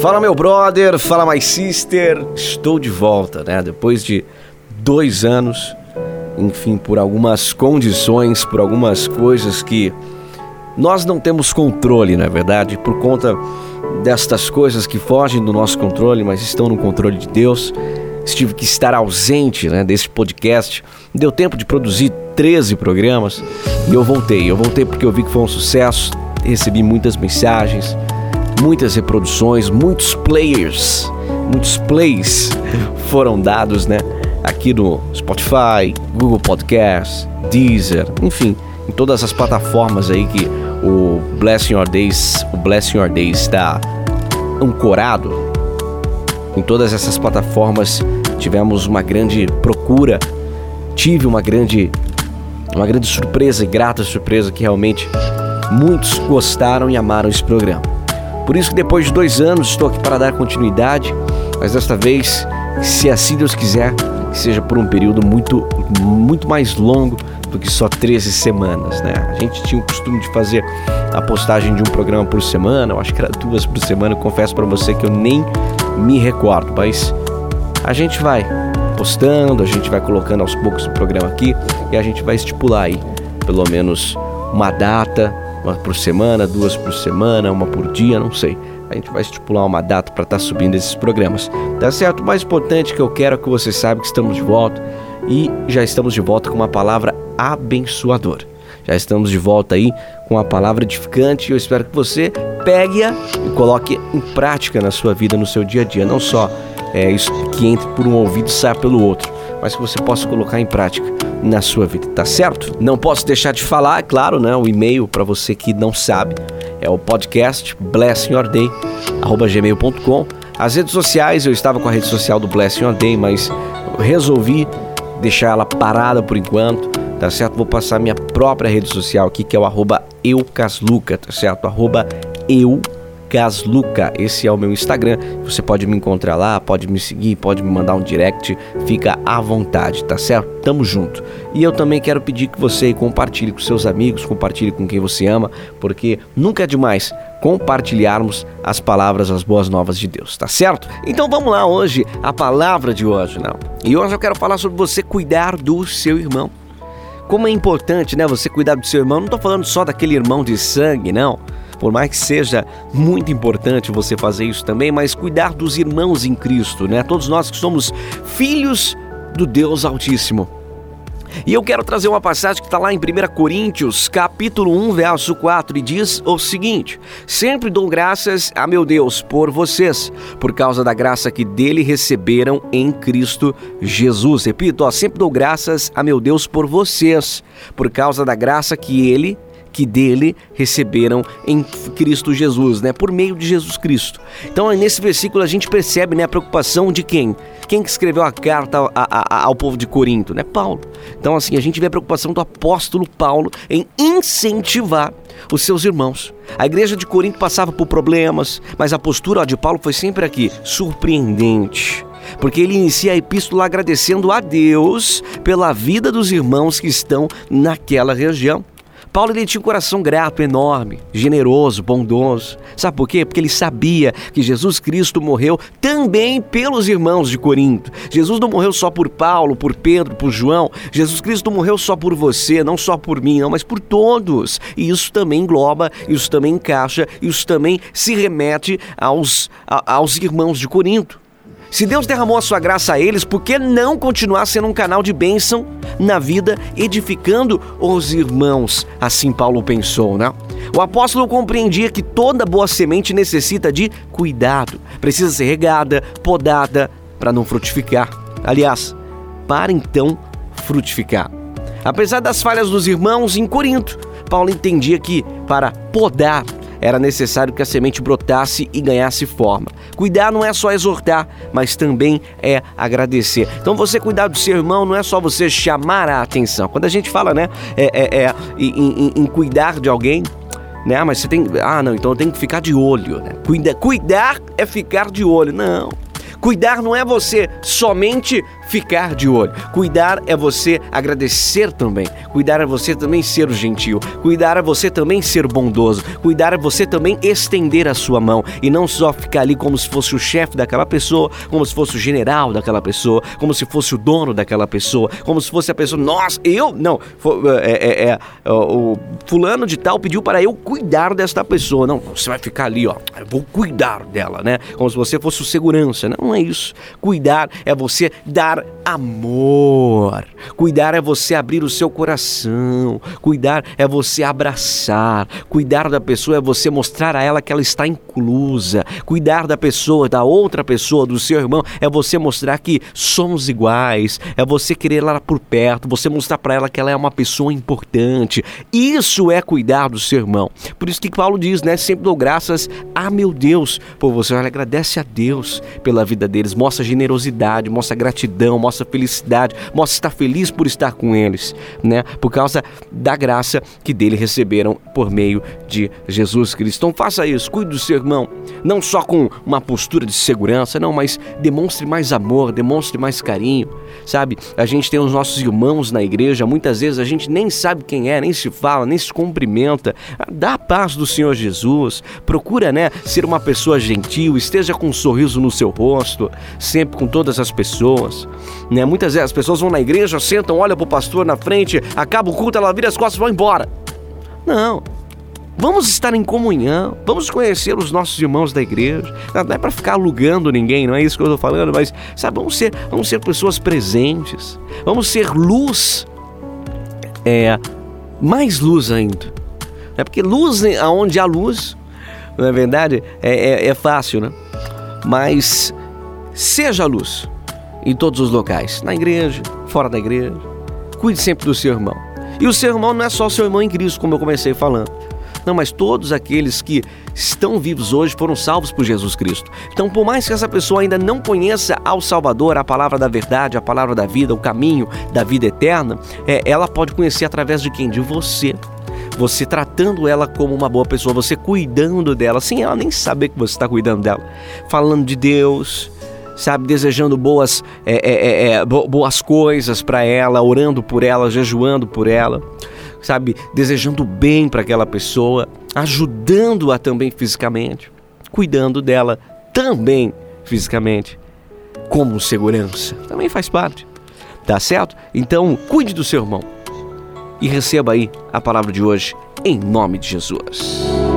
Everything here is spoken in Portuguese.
Fala meu brother, fala my sister, estou de volta, né? Depois de dois anos, enfim, por algumas condições, por algumas coisas que nós não temos controle, não é verdade? Por conta destas coisas que fogem do nosso controle, mas estão no controle de Deus. Estive que estar ausente né, desse podcast. Deu tempo de produzir 13 programas e eu voltei. Eu voltei porque eu vi que foi um sucesso, recebi muitas mensagens, muitas reproduções, muitos players, muitos plays foram dados, né? Aqui no Spotify, Google Podcasts, Deezer, enfim, em todas as plataformas aí que o Blessing Your Days, o Blessing Your Days está ancorado. Em todas essas plataformas tivemos uma grande procura, tive uma grande uma grande surpresa e grata surpresa que realmente muitos gostaram e amaram esse programa. Por isso que depois de dois anos estou aqui para dar continuidade, mas desta vez, se assim Deus quiser, seja por um período muito, muito mais longo do que só 13 semanas, né? A gente tinha o costume de fazer a postagem de um programa por semana, eu acho que era duas por semana, eu confesso para você que eu nem me recordo, mas a gente vai postando, a gente vai colocando aos poucos o programa aqui e a gente vai estipular aí pelo menos uma data, uma por semana, duas por semana, uma por dia, não sei. A gente vai estipular uma data para estar tá subindo esses programas. Tá certo? O mais importante que eu quero é que você saiba que estamos de volta e já estamos de volta com uma palavra abençoadora. Já estamos de volta aí com a palavra edificante e eu espero que você pegue-a e coloque em prática na sua vida, no seu dia a dia. Não só é, isso que entre por um ouvido e saia pelo outro, mas que você possa colocar em prática na sua vida, tá certo? Não posso deixar de falar, é claro, né? O e-mail para você que não sabe é o podcast blessingyourday@gmail.com. As redes sociais, eu estava com a rede social do Blessing Your Day, mas resolvi deixar ela parada por enquanto tá certo? Vou passar minha própria rede social aqui, que é o arroba eucasluca, tá certo? Arroba eucasluca, esse é o meu Instagram, você pode me encontrar lá, pode me seguir, pode me mandar um direct, fica à vontade, tá certo? Tamo junto. E eu também quero pedir que você compartilhe com seus amigos, compartilhe com quem você ama, porque nunca é demais compartilharmos as palavras, as boas novas de Deus, tá certo? Então vamos lá hoje, a palavra de hoje, não. E hoje eu quero falar sobre você cuidar do seu irmão. Como é importante, né, você cuidar do seu irmão. Não estou falando só daquele irmão de sangue, não. Por mais que seja muito importante você fazer isso também, mas cuidar dos irmãos em Cristo, né? Todos nós que somos filhos do Deus Altíssimo. E eu quero trazer uma passagem que está lá em 1 Coríntios, capítulo 1, verso 4, e diz o seguinte: Sempre dou graças a meu Deus por vocês, por causa da graça que dele receberam em Cristo Jesus. Repito, ó, sempre dou graças a meu Deus por vocês, por causa da graça que ele que dele receberam em Cristo Jesus, né? Por meio de Jesus Cristo. Então, nesse versículo a gente percebe, né, a preocupação de quem? Quem que escreveu a carta a, a, ao povo de Corinto, né? Paulo. Então, assim, a gente vê a preocupação do apóstolo Paulo em incentivar os seus irmãos. A igreja de Corinto passava por problemas, mas a postura de Paulo foi sempre aqui, surpreendente porque ele inicia a epístola agradecendo a Deus pela vida dos irmãos que estão naquela região. Paulo ele tinha um coração grato, enorme, generoso, bondoso. Sabe por quê? Porque ele sabia que Jesus Cristo morreu também pelos irmãos de Corinto. Jesus não morreu só por Paulo, por Pedro, por João. Jesus Cristo morreu só por você, não só por mim, não, mas por todos. E isso também engloba, isso também encaixa, isso também se remete aos, a, aos irmãos de Corinto. Se Deus derramou a sua graça a eles, por que não continuar sendo um canal de bênção na vida, edificando os irmãos? Assim Paulo pensou, né? O apóstolo compreendia que toda boa semente necessita de cuidado, precisa ser regada, podada para não frutificar. Aliás, para então frutificar. Apesar das falhas dos irmãos em Corinto, Paulo entendia que para podar era necessário que a semente brotasse e ganhasse forma. Cuidar não é só exortar, mas também é agradecer. Então você cuidar do seu irmão não é só você chamar a atenção. Quando a gente fala, né, é, é, é em, em, em cuidar de alguém, né? Mas você tem. Ah, não, então eu tenho que ficar de olho. Né? Cuida, cuidar é ficar de olho. Não. Cuidar não é você somente ficar de olho. Cuidar é você agradecer também. Cuidar é você também ser gentil. Cuidar é você também ser bondoso. Cuidar é você também estender a sua mão e não só ficar ali como se fosse o chefe daquela pessoa, como se fosse o general daquela pessoa, como se fosse o dono daquela pessoa, como se fosse a pessoa, nossa, eu não, é, é, é, o fulano de tal pediu para eu cuidar desta pessoa. Não, você vai ficar ali, ó, eu vou cuidar dela, né? Como se você fosse o segurança. Não é isso. Cuidar é você dar amor. Cuidar é você abrir o seu coração. Cuidar é você abraçar. Cuidar da pessoa é você mostrar a ela que ela está inclusa. Cuidar da pessoa, da outra pessoa, do seu irmão, é você mostrar que somos iguais. É você querer ela por perto, você mostrar para ela que ela é uma pessoa importante. Isso é cuidar do seu irmão. Por isso que Paulo diz, né? Sempre dou graças a meu Deus por você. Olha, agradece a Deus pela vida deles. Mostra generosidade, mostra gratidão, mostra felicidade, mostra estar feliz por estar com eles, né? Por causa da graça que dele receberam por meio de Jesus Cristo. Então faça isso, cuide do seu irmão, não só com uma postura de segurança, não, mas demonstre mais amor, demonstre mais carinho, sabe? A gente tem os nossos irmãos na igreja, muitas vezes a gente nem sabe quem é, nem se fala, nem se cumprimenta. Dá a paz do Senhor Jesus, procura, né, ser uma pessoa gentil, esteja com um sorriso no seu rosto, sempre com todas as pessoas, né? Muitas vezes as pessoas vão na igreja, sentam, olham para o pastor na frente, acaba o culto, ela vira as costas e vai embora. Não, Vamos estar em comunhão, vamos conhecer os nossos irmãos da igreja. Não é para ficar alugando ninguém, não é isso que eu estou falando, mas sabe, vamos ser, vamos ser pessoas presentes, vamos ser luz, é, mais luz ainda. É porque luz, aonde há luz, não é verdade? É, é, é fácil, né? Mas seja luz em todos os locais, na igreja, fora da igreja. Cuide sempre do seu irmão. E o seu irmão não é só o seu irmão em Cristo, como eu comecei falando. Não, mas todos aqueles que estão vivos hoje foram salvos por Jesus Cristo. Então, por mais que essa pessoa ainda não conheça ao Salvador, a palavra da verdade, a palavra da vida, o caminho da vida eterna, é, ela pode conhecer através de quem? De você você tratando ela como uma boa pessoa, você cuidando dela, sem ela nem saber que você está cuidando dela, falando de Deus, sabe, desejando boas, é, é, é, é boas coisas para ela, orando por ela, jejuando por ela sabe, desejando bem para aquela pessoa, ajudando-a também fisicamente, cuidando dela também fisicamente, como segurança, também faz parte. Tá certo? Então, cuide do seu irmão e receba aí a palavra de hoje em nome de Jesus.